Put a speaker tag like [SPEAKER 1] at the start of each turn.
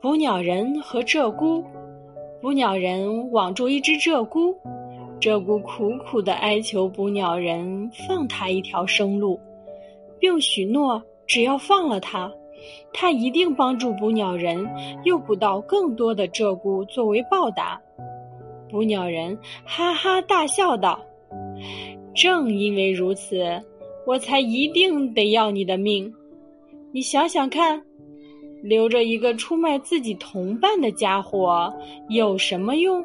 [SPEAKER 1] 捕鸟人和鹧鸪。捕鸟人网住一只鹧鸪，鹧鸪苦苦地哀求捕鸟人放他一条生路，并许诺只要放了他，他一定帮助捕鸟人诱捕到更多的鹧鸪作为报答。捕鸟人哈哈大笑道：“正因为如此，我才一定得要你的命。你想想看。”留着一个出卖自己同伴的家伙有什么用？